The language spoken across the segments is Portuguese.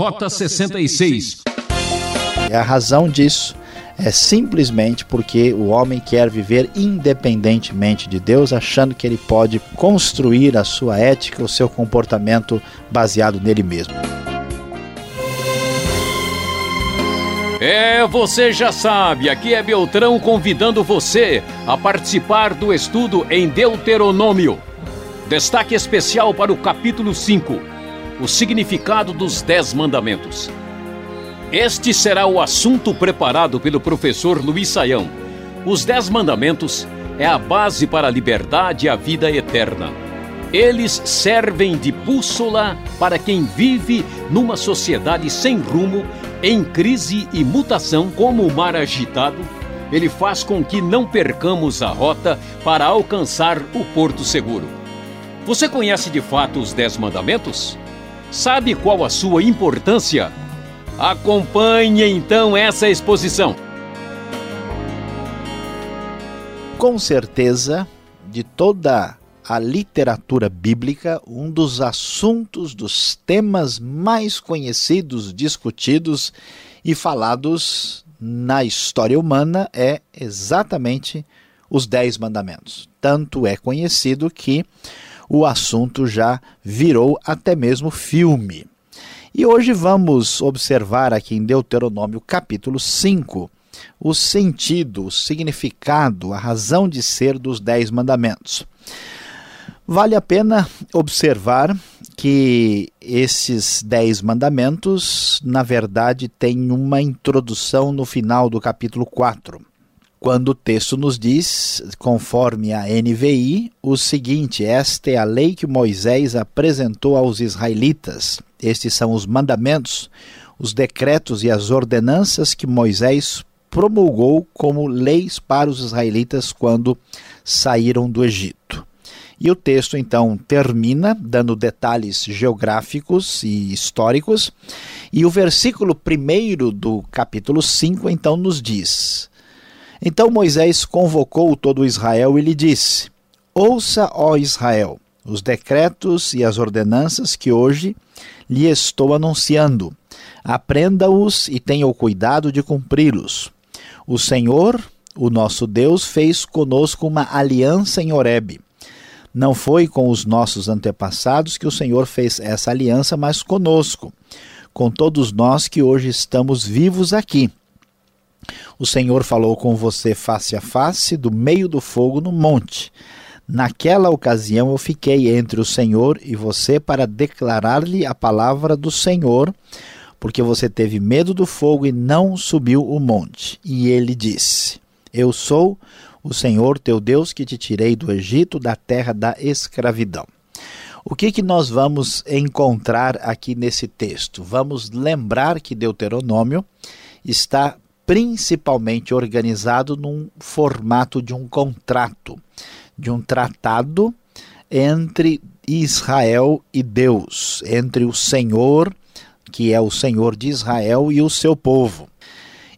Rota 66. E a razão disso é simplesmente porque o homem quer viver independentemente de Deus, achando que ele pode construir a sua ética, o seu comportamento baseado nele mesmo. É, você já sabe, aqui é Beltrão convidando você a participar do estudo em Deuteronômio. Destaque especial para o capítulo 5, o significado dos Dez Mandamentos. Este será o assunto preparado pelo professor Luiz Saião. Os Dez Mandamentos é a base para a liberdade e a vida eterna. Eles servem de bússola para quem vive numa sociedade sem rumo em crise e mutação, como o mar agitado, ele faz com que não percamos a rota para alcançar o porto seguro. Você conhece de fato os Dez Mandamentos? Sabe qual a sua importância? Acompanhe então essa exposição. Com certeza, de toda a literatura bíblica, um dos assuntos, dos temas mais conhecidos, discutidos e falados na história humana é exatamente os Dez Mandamentos. Tanto é conhecido que o assunto já virou até mesmo filme. E hoje vamos observar aqui em Deuteronômio capítulo 5 o sentido, o significado, a razão de ser dos Dez Mandamentos. Vale a pena observar que esses dez mandamentos, na verdade, têm uma introdução no final do capítulo 4, quando o texto nos diz, conforme a NVI, o seguinte: Esta é a lei que Moisés apresentou aos israelitas. Estes são os mandamentos, os decretos e as ordenanças que Moisés promulgou como leis para os israelitas quando saíram do Egito. E o texto então termina dando detalhes geográficos e históricos, e o versículo 1 do capítulo 5 então nos diz: Então Moisés convocou todo Israel e lhe disse: Ouça, ó Israel, os decretos e as ordenanças que hoje lhe estou anunciando. Aprenda-os e tenha o cuidado de cumpri-los. O Senhor, o nosso Deus, fez conosco uma aliança em Horebe não foi com os nossos antepassados que o Senhor fez essa aliança, mas conosco, com todos nós que hoje estamos vivos aqui. O Senhor falou com você face a face, do meio do fogo no monte. Naquela ocasião eu fiquei entre o Senhor e você para declarar-lhe a palavra do Senhor, porque você teve medo do fogo e não subiu o monte. E ele disse: Eu sou o Senhor teu Deus que te tirei do Egito, da terra da escravidão. O que, que nós vamos encontrar aqui nesse texto? Vamos lembrar que Deuteronômio está principalmente organizado num formato de um contrato, de um tratado entre Israel e Deus, entre o Senhor, que é o Senhor de Israel, e o seu povo.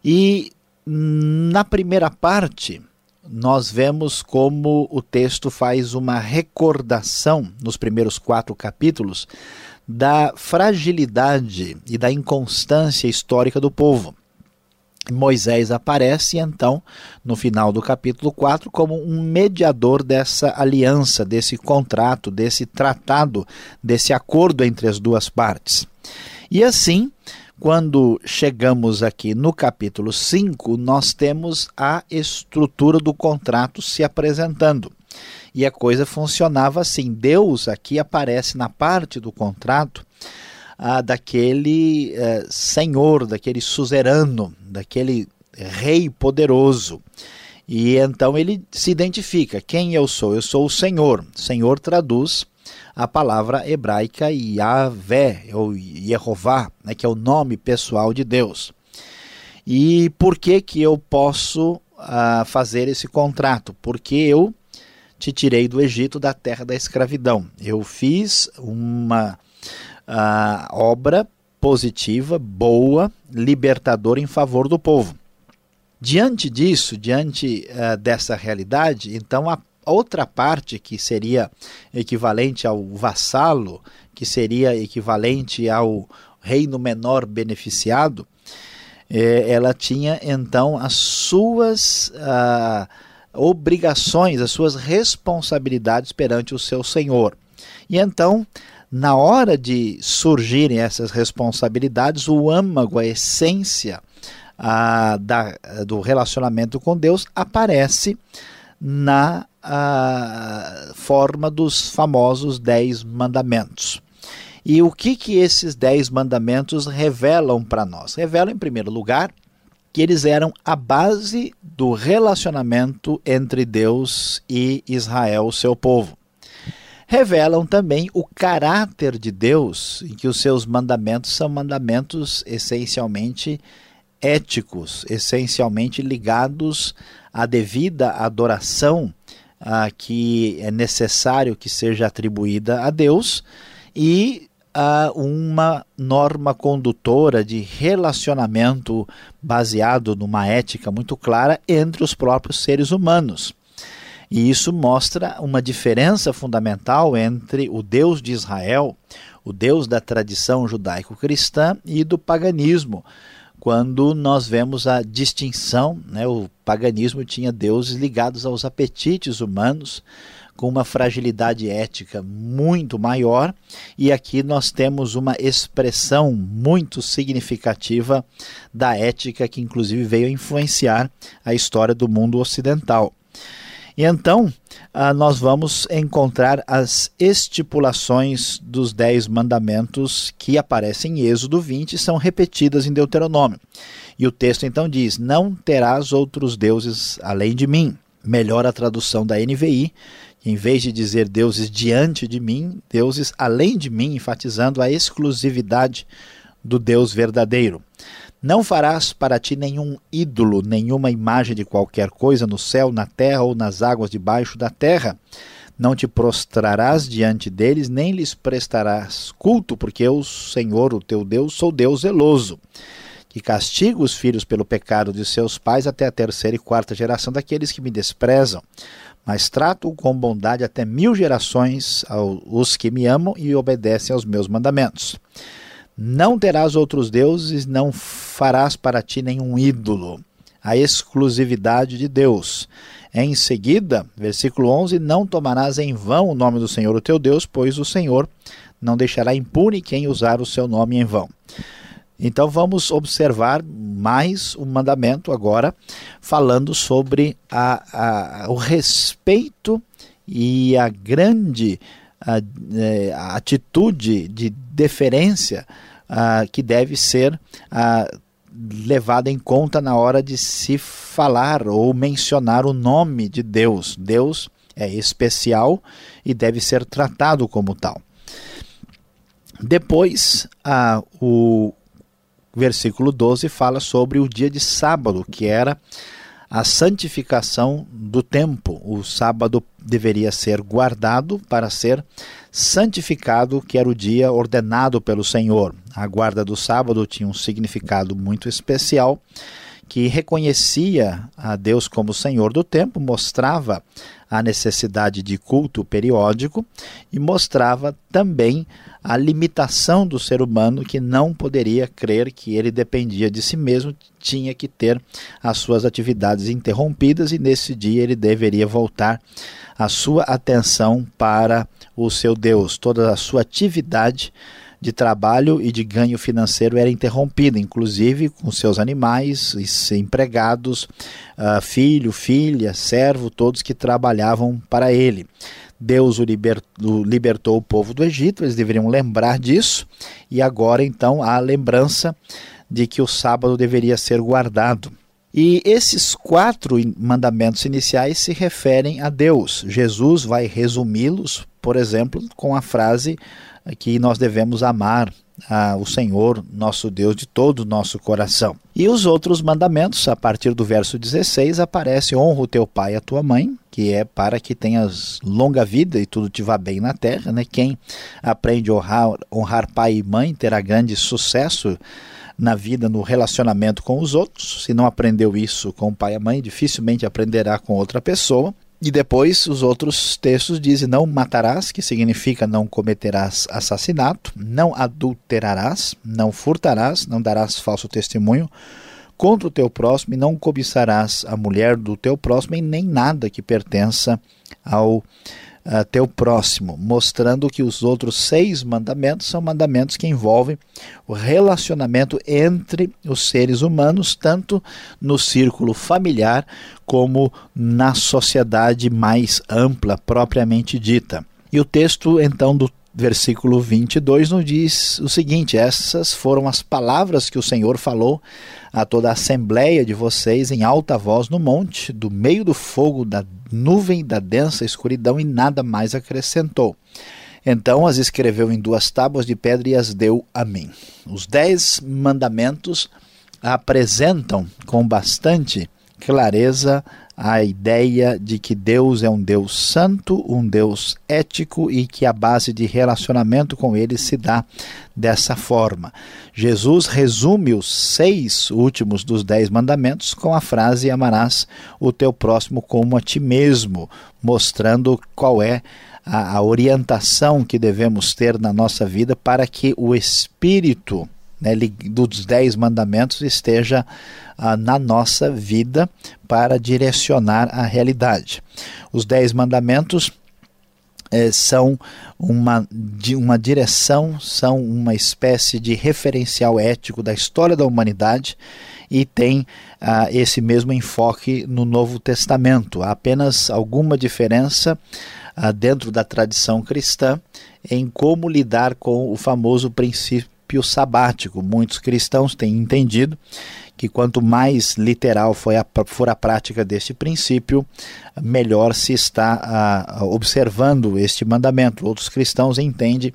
E na primeira parte, nós vemos como o texto faz uma recordação nos primeiros quatro capítulos da fragilidade e da inconstância histórica do povo. Moisés aparece então no final do capítulo 4 como um mediador dessa aliança, desse contrato, desse tratado, desse acordo entre as duas partes. E assim, quando chegamos aqui no capítulo 5, nós temos a estrutura do contrato se apresentando. E a coisa funcionava assim: Deus aqui aparece na parte do contrato ah, daquele eh, senhor, daquele suzerano, daquele rei poderoso. E então ele se identifica: quem eu sou? Eu sou o Senhor. Senhor traduz a palavra hebraica Yahvé, ou Yehová, né, que é o nome pessoal de Deus. E por que, que eu posso uh, fazer esse contrato? Porque eu te tirei do Egito, da terra da escravidão. Eu fiz uma uh, obra positiva, boa, libertadora em favor do povo. Diante disso, diante uh, dessa realidade, então a outra parte que seria equivalente ao vassalo, que seria equivalente ao reino menor beneficiado, é, ela tinha então as suas ah, obrigações, as suas responsabilidades perante o seu senhor. E então, na hora de surgirem essas responsabilidades, o âmago, a essência ah, da, do relacionamento com Deus aparece na ah, forma dos famosos Dez Mandamentos. E o que, que esses Dez Mandamentos revelam para nós? Revelam, em primeiro lugar, que eles eram a base do relacionamento entre Deus e Israel, seu povo. Revelam também o caráter de Deus, em que os seus mandamentos são mandamentos essencialmente éticos, essencialmente ligados à devida adoração ah, que é necessário que seja atribuída a Deus e a uma norma condutora de relacionamento baseado numa ética muito clara entre os próprios seres humanos. E isso mostra uma diferença fundamental entre o Deus de Israel, o Deus da tradição judaico-cristã e do paganismo, quando nós vemos a distinção, né, o paganismo tinha deuses ligados aos apetites humanos, com uma fragilidade ética muito maior, e aqui nós temos uma expressão muito significativa da ética que, inclusive, veio a influenciar a história do mundo ocidental. E então, ah, nós vamos encontrar as estipulações dos Dez Mandamentos que aparecem em Êxodo 20 e são repetidas em Deuteronômio. E o texto então diz: Não terás outros deuses além de mim. Melhor a tradução da NVI, em vez de dizer deuses diante de mim, deuses além de mim, enfatizando a exclusividade do Deus verdadeiro. Não farás para ti nenhum ídolo, nenhuma imagem de qualquer coisa no céu, na terra ou nas águas debaixo da terra. Não te prostrarás diante deles, nem lhes prestarás culto, porque eu, Senhor, o teu Deus, sou Deus zeloso, que castigo os filhos pelo pecado de seus pais até a terceira e quarta geração daqueles que me desprezam. Mas trato com bondade até mil gerações aos que me amam e obedecem aos meus mandamentos. Não terás outros deuses, não farás para ti nenhum ídolo. A exclusividade de Deus. Em seguida, versículo 11: Não tomarás em vão o nome do Senhor, o teu Deus, pois o Senhor não deixará impune quem usar o seu nome em vão. Então vamos observar mais um mandamento agora, falando sobre a, a, o respeito e a grande a, é, a atitude de deferência a, que deve ser a, levada em conta na hora de se falar ou mencionar o nome de Deus. Deus é especial e deve ser tratado como tal. Depois, o versículo 12 fala sobre o dia de sábado, que era a santificação do tempo. O sábado deveria ser guardado para ser santificado, que era o dia ordenado pelo Senhor. A guarda do sábado tinha um significado muito especial que reconhecia a Deus como Senhor do tempo, mostrava a necessidade de culto periódico e mostrava também a limitação do ser humano que não poderia crer que ele dependia de si mesmo, tinha que ter as suas atividades interrompidas e nesse dia ele deveria voltar a sua atenção para o seu Deus, toda a sua atividade de trabalho e de ganho financeiro era interrompida, inclusive com seus animais, empregados, uh, filho, filha, servo, todos que trabalhavam para ele. Deus o libertou, libertou o povo do Egito, eles deveriam lembrar disso, e agora então há a lembrança de que o sábado deveria ser guardado. E esses quatro mandamentos iniciais se referem a Deus. Jesus vai resumi-los, por exemplo, com a frase que nós devemos amar o Senhor, nosso Deus, de todo o nosso coração. E os outros mandamentos, a partir do verso 16, aparece: honra o teu pai e a tua mãe, que é para que tenhas longa vida e tudo te vá bem na terra. Né? Quem aprende a honrar, honrar pai e mãe terá grande sucesso na vida, no relacionamento com os outros. Se não aprendeu isso com o pai e a mãe, dificilmente aprenderá com outra pessoa. E depois os outros textos dizem: não matarás, que significa não cometerás assassinato, não adulterarás, não furtarás, não darás falso testemunho contra o teu próximo e não cobiçarás a mulher do teu próximo e nem nada que pertença ao uh, teu próximo, mostrando que os outros seis mandamentos são mandamentos que envolvem o relacionamento entre os seres humanos, tanto no círculo familiar como na sociedade mais ampla, propriamente dita. E o texto então do versículo 22 nos diz o seguinte: Essas foram as palavras que o Senhor falou a toda a assembleia de vocês em alta voz no monte, do meio do fogo, da nuvem, da densa escuridão, e nada mais acrescentou. Então as escreveu em duas tábuas de pedra e as deu a mim. Os dez mandamentos apresentam com bastante clareza a ideia de que Deus é um Deus santo, um Deus ético e que a base de relacionamento com ele se dá dessa forma. Jesus resume os seis últimos dos dez mandamentos com a frase: Amarás o teu próximo como a ti mesmo, mostrando qual é a, orientação que devemos ter na nossa vida para que o Espírito né, dos dez mandamentos esteja ah, na nossa vida para direcionar a realidade. Os dez mandamentos eh, são uma, de uma direção, são uma espécie de referencial ético da história da humanidade e tem ah, esse mesmo enfoque no Novo Testamento. Há apenas alguma diferença ah, dentro da tradição cristã em como lidar com o famoso princípio princípio sabático. Muitos cristãos têm entendido que quanto mais literal for a, for a prática deste princípio, melhor se está a, a observando este mandamento. Outros cristãos entendem,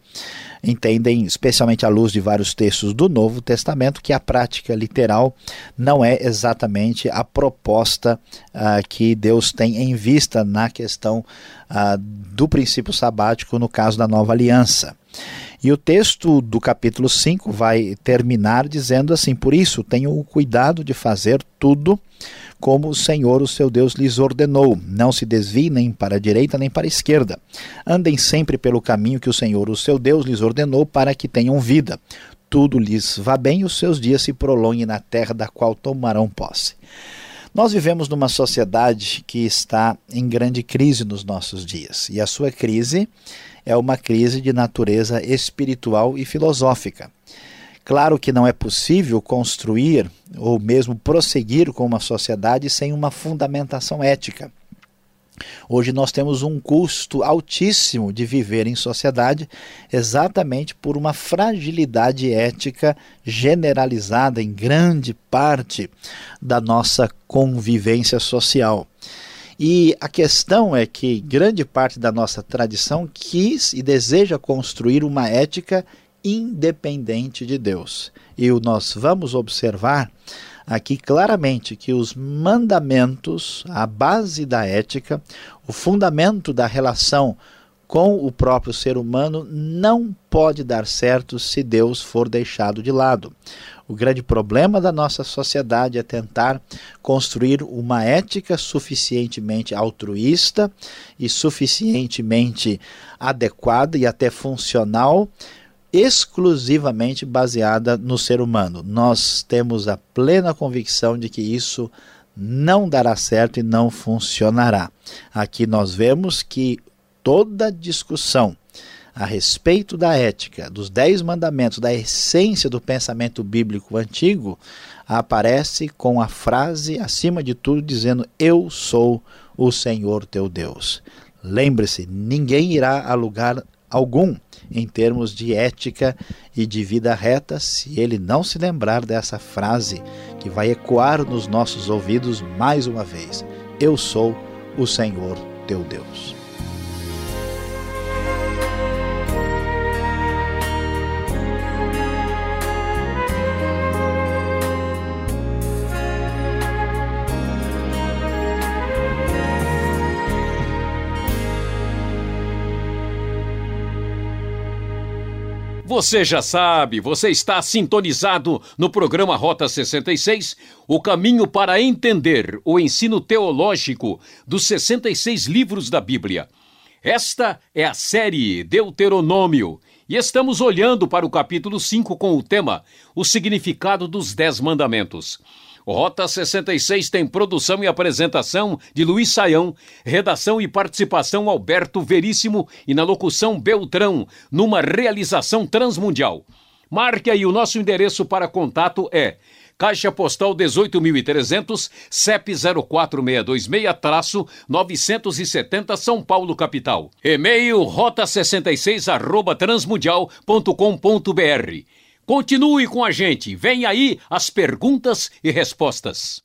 entendem, especialmente à luz de vários textos do Novo Testamento, que a prática literal não é exatamente a proposta uh, que Deus tem em vista na questão uh, do princípio sabático no caso da nova aliança. E o texto do capítulo 5 vai terminar dizendo assim: Por isso, tenham o cuidado de fazer tudo como o Senhor, o seu Deus, lhes ordenou. Não se desviem nem para a direita nem para a esquerda. Andem sempre pelo caminho que o Senhor, o seu Deus, lhes ordenou para que tenham vida. Tudo lhes vá bem e os seus dias se prolonguem na terra da qual tomarão posse. Nós vivemos numa sociedade que está em grande crise nos nossos dias. E a sua crise é uma crise de natureza espiritual e filosófica. Claro que não é possível construir ou mesmo prosseguir com uma sociedade sem uma fundamentação ética. Hoje nós temos um custo altíssimo de viver em sociedade, exatamente por uma fragilidade ética generalizada em grande parte da nossa convivência social. E a questão é que grande parte da nossa tradição quis e deseja construir uma ética independente de Deus. E nós vamos observar aqui claramente que os mandamentos, a base da ética, o fundamento da relação com o próprio ser humano não pode dar certo se Deus for deixado de lado. O grande problema da nossa sociedade é tentar construir uma ética suficientemente altruísta e suficientemente adequada e até funcional, exclusivamente baseada no ser humano. Nós temos a plena convicção de que isso não dará certo e não funcionará. Aqui nós vemos que toda discussão a respeito da ética, dos dez mandamentos, da essência do pensamento bíblico antigo, aparece com a frase, acima de tudo, dizendo: Eu sou o Senhor teu Deus. Lembre-se, ninguém irá a lugar algum em termos de ética e de vida reta se ele não se lembrar dessa frase que vai ecoar nos nossos ouvidos mais uma vez: Eu sou o Senhor teu Deus. Você já sabe, você está sintonizado no programa Rota 66, o caminho para entender o ensino teológico dos 66 livros da Bíblia. Esta é a série Deuteronômio e estamos olhando para o capítulo 5 com o tema O significado dos Dez Mandamentos. Rota 66 tem produção e apresentação de Luiz Saião, redação e participação Alberto Veríssimo e na locução Beltrão, numa realização transmundial. Marque aí o nosso endereço para contato é Caixa Postal 18.300, CEP 04626-970 São Paulo, capital. E-mail rota66 arroba transmundial.com.br. Continue com a gente. Vem aí as perguntas e respostas.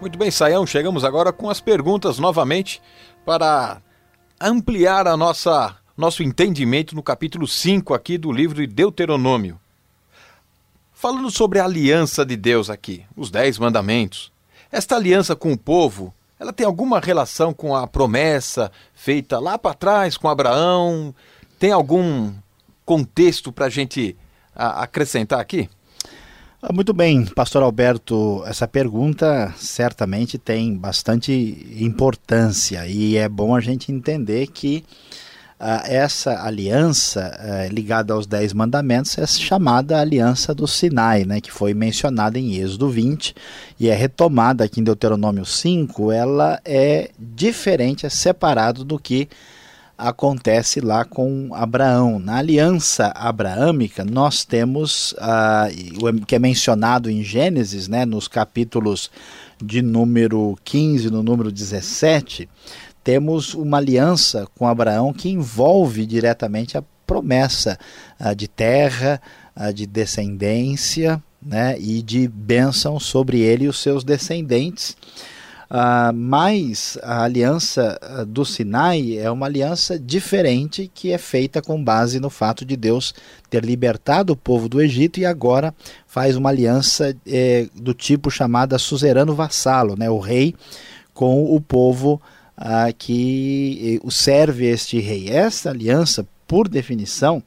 Muito bem, Saião, chegamos agora com as perguntas novamente para ampliar a nossa nosso entendimento no capítulo 5 aqui do livro de Deuteronômio. Falando sobre a aliança de Deus aqui, os Dez Mandamentos. Esta aliança com o povo, ela tem alguma relação com a promessa feita lá para trás com Abraão? Tem algum contexto para a gente acrescentar aqui? Ah, muito bem, Pastor Alberto, essa pergunta certamente tem bastante importância e é bom a gente entender que essa aliança uh, ligada aos Dez Mandamentos é chamada Aliança do Sinai, né, que foi mencionada em Êxodo 20 e é retomada aqui em Deuteronômio 5. Ela é diferente, é separado do que acontece lá com Abraão. Na aliança abraâmica, nós temos, uh, que é mencionado em Gênesis, né, nos capítulos de número 15 no número 17 temos uma aliança com Abraão que envolve diretamente a promessa uh, de terra, uh, de descendência né, e de bênção sobre ele e os seus descendentes. Uh, mas a aliança do Sinai é uma aliança diferente que é feita com base no fato de Deus ter libertado o povo do Egito e agora faz uma aliança eh, do tipo chamada suzerano vassalo, né, o rei com o povo ah, que eh, serve este rei. Essa aliança, por definição,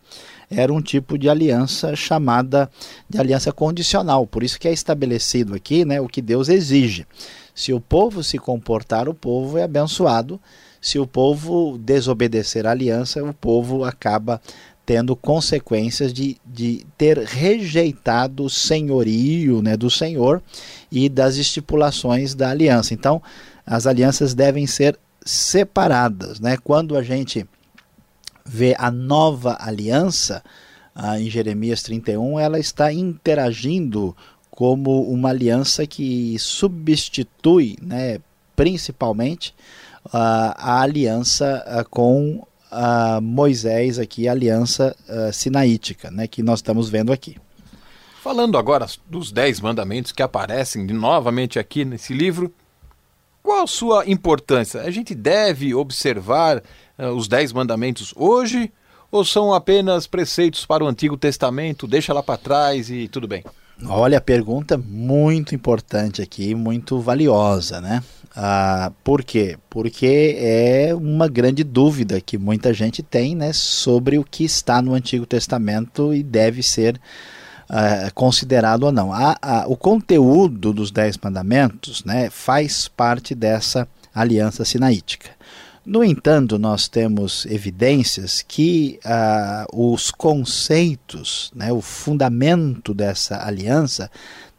era um tipo de aliança chamada de aliança condicional. Por isso que é estabelecido aqui né, o que Deus exige. Se o povo se comportar, o povo é abençoado. Se o povo desobedecer a aliança, o povo acaba tendo consequências de, de ter rejeitado o senhorio né, do Senhor e das estipulações da aliança. Então, as alianças devem ser separadas. Né? Quando a gente vê a nova aliança, ah, em Jeremias 31, ela está interagindo como uma aliança que substitui, né, principalmente, ah, a aliança ah, com ah, Moisés, aqui, a aliança ah, sinaítica, né, que nós estamos vendo aqui. Falando agora dos dez mandamentos que aparecem novamente aqui nesse livro, qual a sua importância? A gente deve observar uh, os Dez Mandamentos hoje ou são apenas preceitos para o Antigo Testamento? Deixa lá para trás e tudo bem. Olha, a pergunta muito importante aqui, muito valiosa, né? Ah, por quê? Porque é uma grande dúvida que muita gente tem né, sobre o que está no Antigo Testamento e deve ser uh, considerado ou não. A, a, o conteúdo dos Dez Mandamentos né, faz parte dessa aliança sinaítica. No entanto, nós temos evidências que uh, os conceitos, né, o fundamento dessa aliança,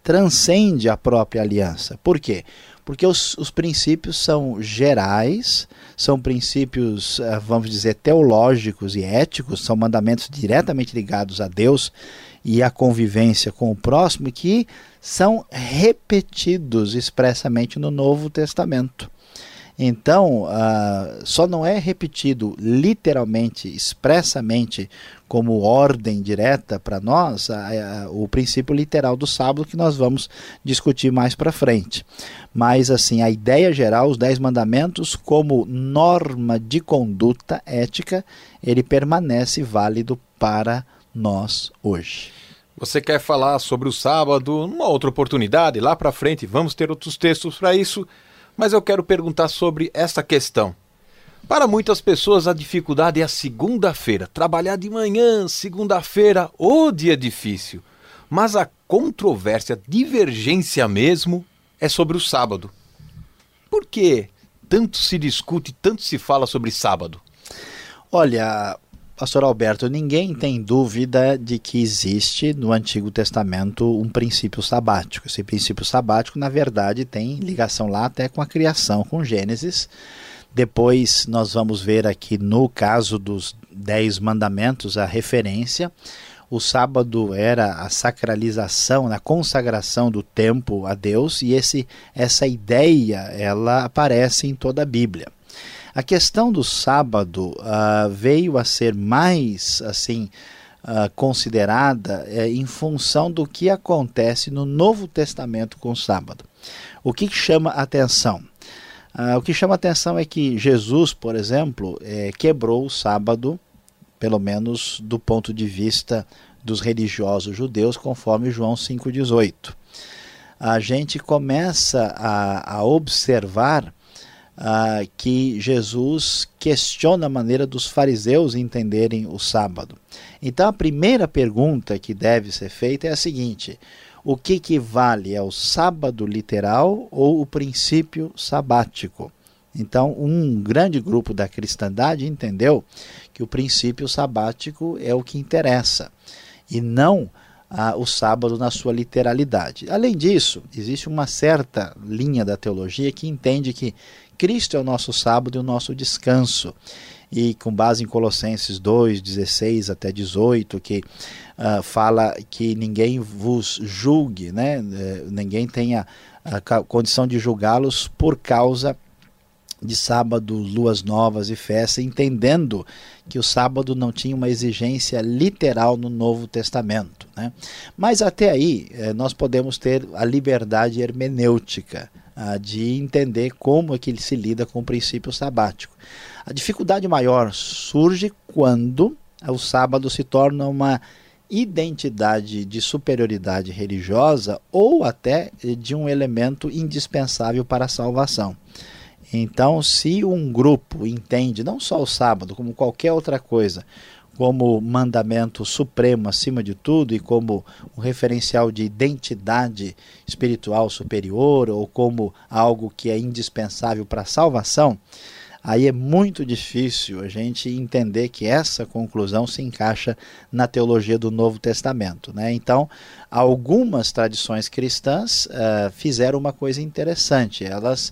transcende a própria aliança. Por quê? Porque os, os princípios são gerais, são princípios, uh, vamos dizer, teológicos e éticos, são mandamentos diretamente ligados a Deus e a convivência com o próximo que são repetidos expressamente no Novo Testamento. Então, uh, só não é repetido literalmente, expressamente, como ordem direta para nós, o princípio literal do sábado que nós vamos discutir mais para frente. Mas, assim, a ideia geral, os Dez Mandamentos, como norma de conduta ética, ele permanece válido para nós hoje. Você quer falar sobre o sábado numa outra oportunidade, lá para frente, vamos ter outros textos para isso mas eu quero perguntar sobre essa questão. Para muitas pessoas, a dificuldade é a segunda-feira. Trabalhar de manhã, segunda-feira, o dia difícil. Mas a controvérsia, a divergência mesmo, é sobre o sábado. Por que tanto se discute, tanto se fala sobre sábado? Olha, Pastor Alberto, ninguém tem dúvida de que existe no Antigo Testamento um princípio sabático. Esse princípio sabático, na verdade, tem ligação lá até com a criação, com Gênesis. Depois nós vamos ver aqui no caso dos Dez Mandamentos a referência. O sábado era a sacralização, a consagração do tempo a Deus e esse, essa ideia ela aparece em toda a Bíblia. A questão do sábado uh, veio a ser mais assim uh, considerada uh, em função do que acontece no Novo Testamento com o sábado. O que chama atenção? Ah, o que chama atenção é que Jesus, por exemplo, eh, quebrou o sábado, pelo menos do ponto de vista dos religiosos judeus, conforme João 5,18. A gente começa a, a observar ah, que Jesus questiona a maneira dos fariseus entenderem o sábado. Então a primeira pergunta que deve ser feita é a seguinte: o que, vale? É o sábado literal ou o princípio sabático? Então, um grande grupo da cristandade entendeu que o princípio sabático é o que interessa e não ah, o sábado na sua literalidade. Além disso, existe uma certa linha da teologia que entende que Cristo é o nosso sábado e o nosso descanso. E com base em Colossenses 2, 16 até 18, que uh, fala que ninguém vos julgue, né? Uh, ninguém tenha a condição de julgá-los por causa de sábado, luas novas e festa, entendendo que o sábado não tinha uma exigência literal no Novo Testamento. Né? Mas até aí eh, nós podemos ter a liberdade hermenêutica de entender como é que ele se lida com o princípio sabático. A dificuldade maior surge quando o sábado se torna uma identidade de superioridade religiosa ou até de um elemento indispensável para a salvação. Então, se um grupo entende não só o sábado, como qualquer outra coisa, como mandamento supremo acima de tudo e como um referencial de identidade espiritual superior ou como algo que é indispensável para a salvação, aí é muito difícil a gente entender que essa conclusão se encaixa na teologia do Novo Testamento. Né? Então, algumas tradições cristãs uh, fizeram uma coisa interessante, elas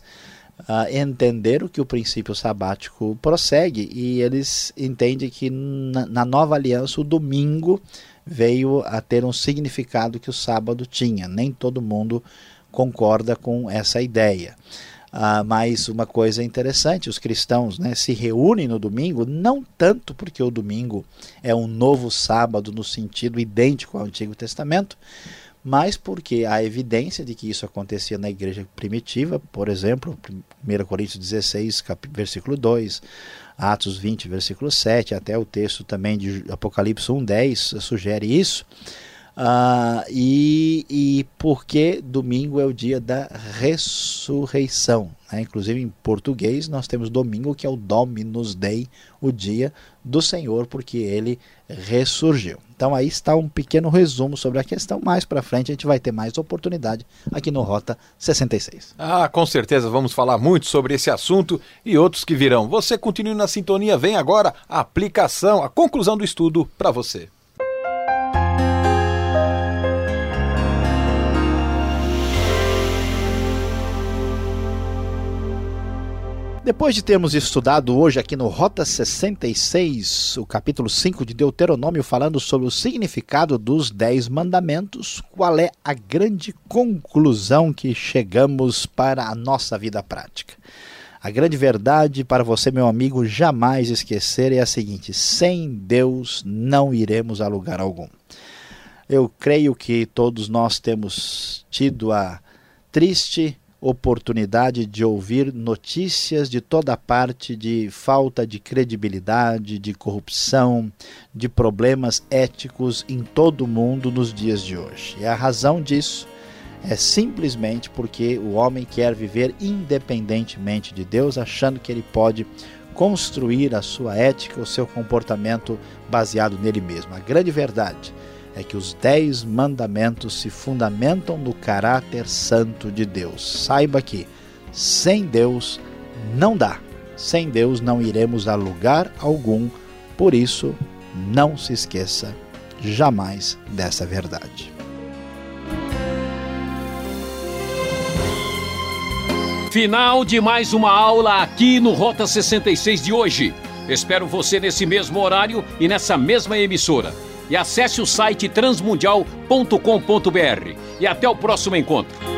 uh, entenderam que o princípio sabático prossegue e eles entendem que na, na nova aliança o domingo veio a ter um significado que o sábado tinha. Nem todo mundo concorda com essa ideia. Uh, mas uma coisa interessante, os cristãos né, se reúnem no domingo, não tanto porque o domingo é um novo sábado no sentido idêntico ao Antigo Testamento, mas porque há evidência de que isso acontecia na igreja primitiva, por exemplo, 1 Coríntios 16, versículo 2, Atos 20, versículo 7, até o texto também de Apocalipse 1, 10 sugere isso. Uh, e, e porque domingo é o dia da ressurreição. Né? Inclusive em português nós temos domingo que é o Dominus Dei, o dia do Senhor, porque ele ressurgiu. Então aí está um pequeno resumo sobre a questão. Mais para frente a gente vai ter mais oportunidade aqui no Rota 66. Ah, com certeza vamos falar muito sobre esse assunto e outros que virão. Você continue na sintonia, vem agora a aplicação, a conclusão do estudo para você. Depois de termos estudado hoje aqui no Rota 66, o capítulo 5 de Deuteronômio, falando sobre o significado dos Dez Mandamentos, qual é a grande conclusão que chegamos para a nossa vida prática? A grande verdade para você, meu amigo, jamais esquecer é a seguinte: sem Deus não iremos a lugar algum. Eu creio que todos nós temos tido a triste oportunidade de ouvir notícias de toda parte de falta de credibilidade, de corrupção, de problemas éticos em todo o mundo nos dias de hoje. E a razão disso é simplesmente porque o homem quer viver independentemente de Deus, achando que ele pode construir a sua ética, o seu comportamento baseado nele mesmo. A grande verdade é que os dez mandamentos se fundamentam no caráter santo de Deus. Saiba que sem Deus não dá. Sem Deus não iremos a lugar algum. Por isso, não se esqueça jamais dessa verdade. Final de mais uma aula aqui no Rota 66 de hoje. Espero você nesse mesmo horário e nessa mesma emissora. E acesse o site transmundial.com.br. E até o próximo encontro.